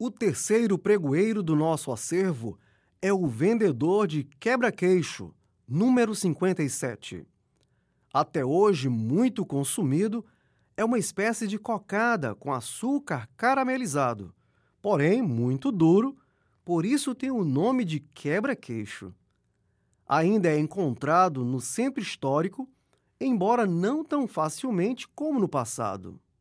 O terceiro pregoeiro do nosso acervo é o vendedor de quebra-queixo, número 57. Até hoje muito consumido, é uma espécie de cocada com açúcar caramelizado, porém muito duro, por isso tem o nome de quebra-queixo. Ainda é encontrado no centro histórico, embora não tão facilmente como no passado.